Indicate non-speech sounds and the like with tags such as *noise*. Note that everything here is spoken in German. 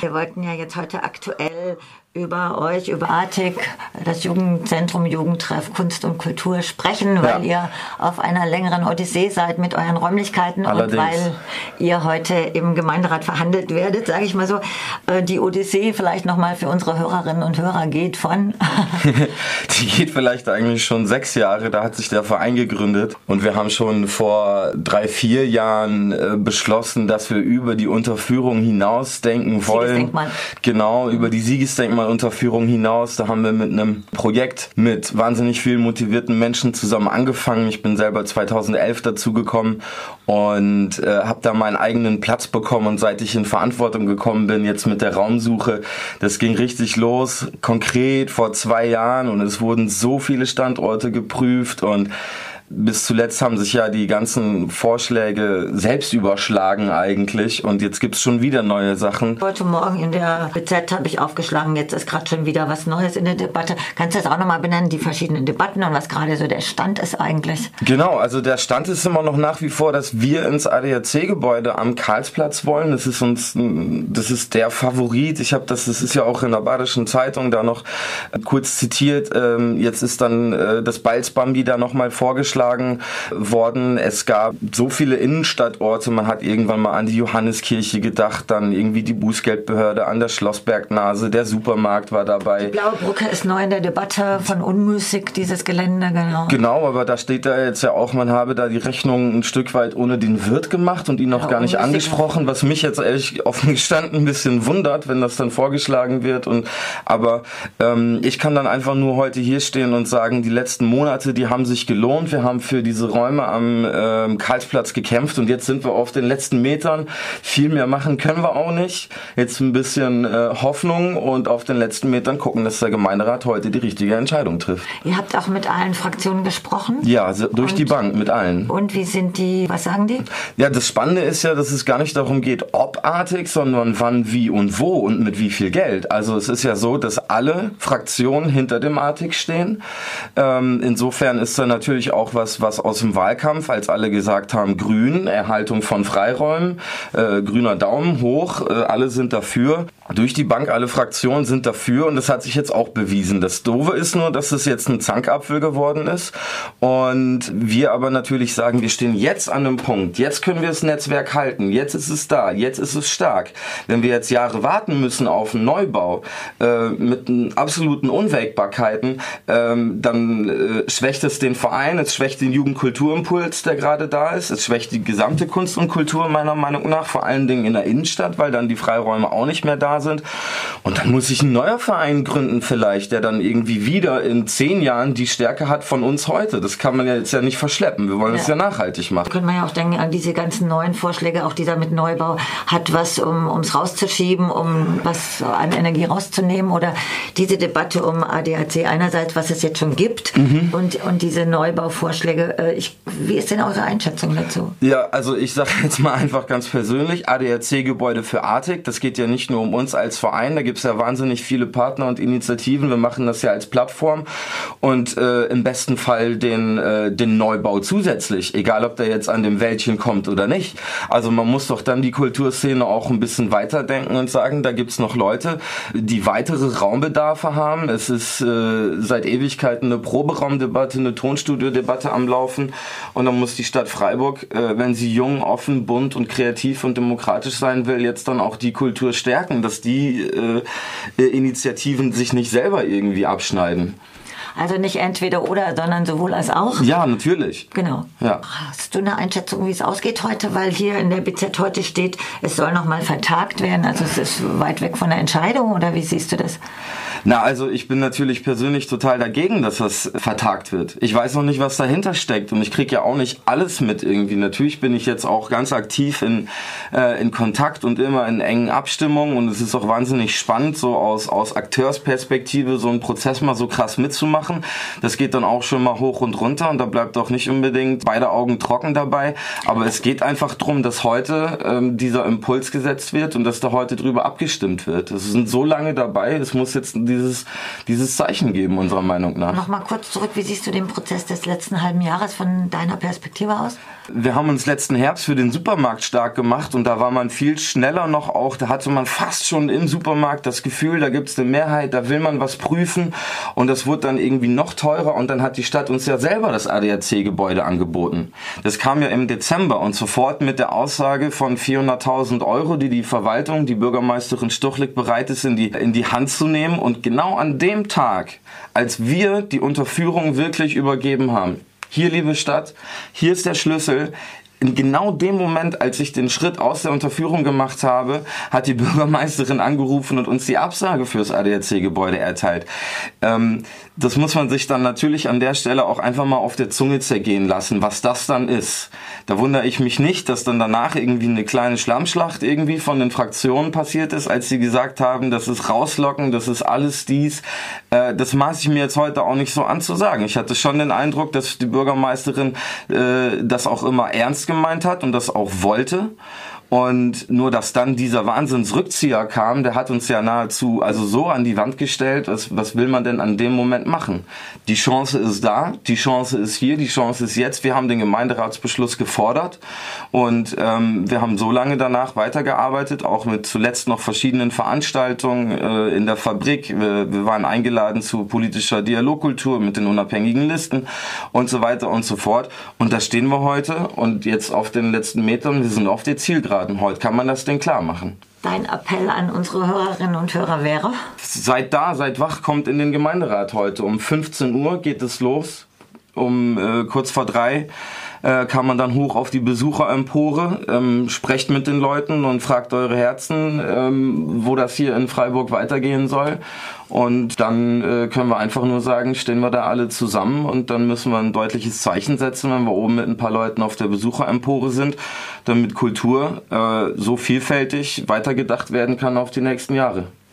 Wir wollten ja jetzt heute aktuell über euch, über Artig, das Jugendzentrum Jugendtreff Kunst und Kultur sprechen, weil ja. ihr auf einer längeren Odyssee seid mit euren Räumlichkeiten Allerdings. und weil ihr heute im Gemeinderat verhandelt werdet, sage ich mal so. Äh, die Odyssee vielleicht nochmal für unsere Hörerinnen und Hörer geht von... *laughs* die geht vielleicht eigentlich schon sechs Jahre, da hat sich der Verein gegründet und wir haben schon vor drei, vier Jahren äh, beschlossen, dass wir über die Unterführung hinaus denken wollen. Genau, über die Siegesdenkmal mal Unterführung hinaus. Da haben wir mit einem Projekt mit wahnsinnig vielen motivierten Menschen zusammen angefangen. Ich bin selber 2011 dazugekommen und äh, habe da meinen eigenen Platz bekommen. Und seit ich in Verantwortung gekommen bin, jetzt mit der Raumsuche, das ging richtig los, konkret vor zwei Jahren. Und es wurden so viele Standorte geprüft und bis zuletzt haben sich ja die ganzen Vorschläge selbst überschlagen eigentlich und jetzt gibt's schon wieder neue Sachen. Heute Morgen in der BZ habe ich aufgeschlagen, jetzt ist gerade schon wieder was Neues in der Debatte. Kannst du das auch nochmal benennen, die verschiedenen Debatten und was gerade so der Stand ist eigentlich? Genau, also der Stand ist immer noch nach wie vor, dass wir ins ADAC-Gebäude am Karlsplatz wollen. Das ist uns, das ist der Favorit. Ich habe das, das ist ja auch in der Badischen Zeitung da noch kurz zitiert. Ähm, jetzt ist dann äh, das Balzbambi da nochmal vorgeschlagen vorgeschlagen worden. Es gab so viele Innenstadtorte. Man hat irgendwann mal an die Johanneskirche gedacht, dann irgendwie die Bußgeldbehörde an der Schlossbergnase, der Supermarkt war dabei. Die Blaue Brücke ist neu in der Debatte von unmüßig, dieses Gelände, genau. Genau, aber da steht da jetzt ja auch, man habe da die Rechnung ein Stück weit ohne den Wirt gemacht und ihn noch ja, gar nicht angesprochen, was mich jetzt ehrlich offen gestanden ein bisschen wundert, wenn das dann vorgeschlagen wird. Und aber ähm, ich kann dann einfach nur heute hier stehen und sagen, die letzten Monate, die haben sich gelohnt. Wir haben haben für diese Räume am ähm, Karlsplatz gekämpft und jetzt sind wir auf den letzten Metern. Viel mehr machen können wir auch nicht. Jetzt ein bisschen äh, Hoffnung und auf den letzten Metern gucken, dass der Gemeinderat heute die richtige Entscheidung trifft. Ihr habt auch mit allen Fraktionen gesprochen? Ja, durch und, die Bank mit allen. Und wie sind die, was sagen die? Ja, das Spannende ist ja, dass es gar nicht darum geht, obartig, sondern wann, wie und wo und mit wie viel Geld. Also es ist ja so, dass alle Fraktionen hinter dem Artig stehen. Ähm, insofern ist da natürlich auch was was, was aus dem Wahlkampf, als alle gesagt haben, grün, Erhaltung von Freiräumen, äh, grüner Daumen hoch, äh, alle sind dafür. Durch die Bank, alle Fraktionen sind dafür und das hat sich jetzt auch bewiesen. Das Doofe ist nur, dass es jetzt ein Zankapfel geworden ist und wir aber natürlich sagen, wir stehen jetzt an einem Punkt. Jetzt können wir das Netzwerk halten. Jetzt ist es da. Jetzt ist es stark. Wenn wir jetzt Jahre warten müssen auf einen Neubau äh, mit absoluten Unwägbarkeiten, ähm, dann äh, schwächt es den Verein, es schwächt schwächt den Jugendkulturimpuls, der gerade da ist. Es schwächt die gesamte Kunst und Kultur meiner Meinung nach, vor allen Dingen in der Innenstadt, weil dann die Freiräume auch nicht mehr da sind. Und dann muss sich ein neuer Verein gründen vielleicht, der dann irgendwie wieder in zehn Jahren die Stärke hat von uns heute. Das kann man ja jetzt ja nicht verschleppen. Wir wollen es ja. ja nachhaltig machen. Können wir ja auch denken an diese ganzen neuen Vorschläge, auch dieser mit Neubau hat was, um es rauszuschieben, um was an Energie rauszunehmen oder diese Debatte um ADAC einerseits, was es jetzt schon gibt mhm. und, und diese Neubauvorschläge Vorschläge. Äh, ich, wie ist denn eure Einschätzung dazu? Ja, also ich sage jetzt mal einfach ganz persönlich, ADAC-Gebäude für Artig, das geht ja nicht nur um uns als Verein, da gibt es ja wahnsinnig viele Partner und Initiativen. Wir machen das ja als Plattform und äh, im besten Fall den, äh, den Neubau zusätzlich, egal ob der jetzt an dem Wäldchen kommt oder nicht. Also man muss doch dann die Kulturszene auch ein bisschen weiterdenken und sagen, da gibt es noch Leute, die weitere Raumbedarfe haben. Es ist äh, seit Ewigkeiten eine Proberaumdebatte, eine Tonstudiodebatte am Laufen. Und dann muss die Stadt Freiburg, äh, wenn sie jung, offen, bunt und kreativ und demokratisch sein will, jetzt dann auch die Kultur stärken, dass die äh, Initiativen sich nicht selber irgendwie abschneiden. Also nicht entweder oder, sondern sowohl als auch. Ja, natürlich. Genau. Ja. Hast du eine Einschätzung, wie es ausgeht heute? Weil hier in der BZ heute steht, es soll nochmal vertagt werden. Also es ist weit weg von der Entscheidung oder wie siehst du das? Na, also ich bin natürlich persönlich total dagegen, dass das vertagt wird. Ich weiß noch nicht, was dahinter steckt und ich kriege ja auch nicht alles mit irgendwie. Natürlich bin ich jetzt auch ganz aktiv in, äh, in Kontakt und immer in engen Abstimmungen und es ist auch wahnsinnig spannend, so aus, aus Akteursperspektive so einen Prozess mal so krass mitzumachen. Das geht dann auch schon mal hoch und runter und da bleibt auch nicht unbedingt beide Augen trocken dabei. Aber es geht einfach darum, dass heute ähm, dieser Impuls gesetzt wird und dass da heute drüber abgestimmt wird. Es sind so lange dabei, es muss jetzt dieses, dieses Zeichen geben, unserer Meinung nach. Nochmal kurz zurück, wie siehst du den Prozess des letzten halben Jahres von deiner Perspektive aus? Wir haben uns letzten Herbst für den Supermarkt stark gemacht und da war man viel schneller noch auch, da hatte man fast schon im Supermarkt das Gefühl, da gibt es eine Mehrheit, da will man was prüfen und das wurde dann irgendwie noch teurer und dann hat die Stadt uns ja selber das ADAC-Gebäude angeboten. Das kam ja im Dezember und sofort mit der Aussage von 400.000 Euro, die die Verwaltung, die Bürgermeisterin Stuchlik bereit ist, in die, in die Hand zu nehmen und genau an dem Tag, als wir die Unterführung wirklich übergeben haben, hier liebe Stadt, hier ist der Schlüssel, in genau dem Moment, als ich den Schritt aus der Unterführung gemacht habe, hat die *laughs* Bürgermeisterin angerufen und uns die Absage fürs ADAC-Gebäude erteilt. Ähm, das muss man sich dann natürlich an der Stelle auch einfach mal auf der Zunge zergehen lassen, was das dann ist. Da wundere ich mich nicht, dass dann danach irgendwie eine kleine Schlammschlacht irgendwie von den Fraktionen passiert ist, als sie gesagt haben, das ist rauslocken, das ist alles dies. Äh, das maße ich mir jetzt heute auch nicht so an zu sagen. Ich hatte schon den Eindruck, dass die Bürgermeisterin äh, das auch immer ernst gemeint hat und das auch wollte. Und nur, dass dann dieser Wahnsinnsrückzieher kam, der hat uns ja nahezu also so an die Wand gestellt, was, was will man denn an dem Moment machen? Die Chance ist da, die Chance ist hier, die Chance ist jetzt. Wir haben den Gemeinderatsbeschluss gefordert und ähm, wir haben so lange danach weitergearbeitet, auch mit zuletzt noch verschiedenen Veranstaltungen äh, in der Fabrik. Wir, wir waren eingeladen zu politischer Dialogkultur mit den unabhängigen Listen und so weiter und so fort. Und da stehen wir heute und jetzt auf den letzten Metern, wir sind auf der Zielgerade. Kindergarten heute. Kann man das denn klar machen? Dein Appell an unsere Hörerinnen und Hörer wäre? Seid da, seid wach, kommt in den Gemeinderat heute. Um 15 Uhr geht es los. Um äh, kurz vor drei äh, kann man dann hoch auf die Besucherempore, ähm, sprecht mit den Leuten und fragt eure Herzen, ähm, wo das hier in Freiburg weitergehen soll. Und dann äh, können wir einfach nur sagen, stehen wir da alle zusammen und dann müssen wir ein deutliches Zeichen setzen, wenn wir oben mit ein paar Leuten auf der Besucherempore sind, damit Kultur äh, so vielfältig weitergedacht werden kann auf die nächsten Jahre.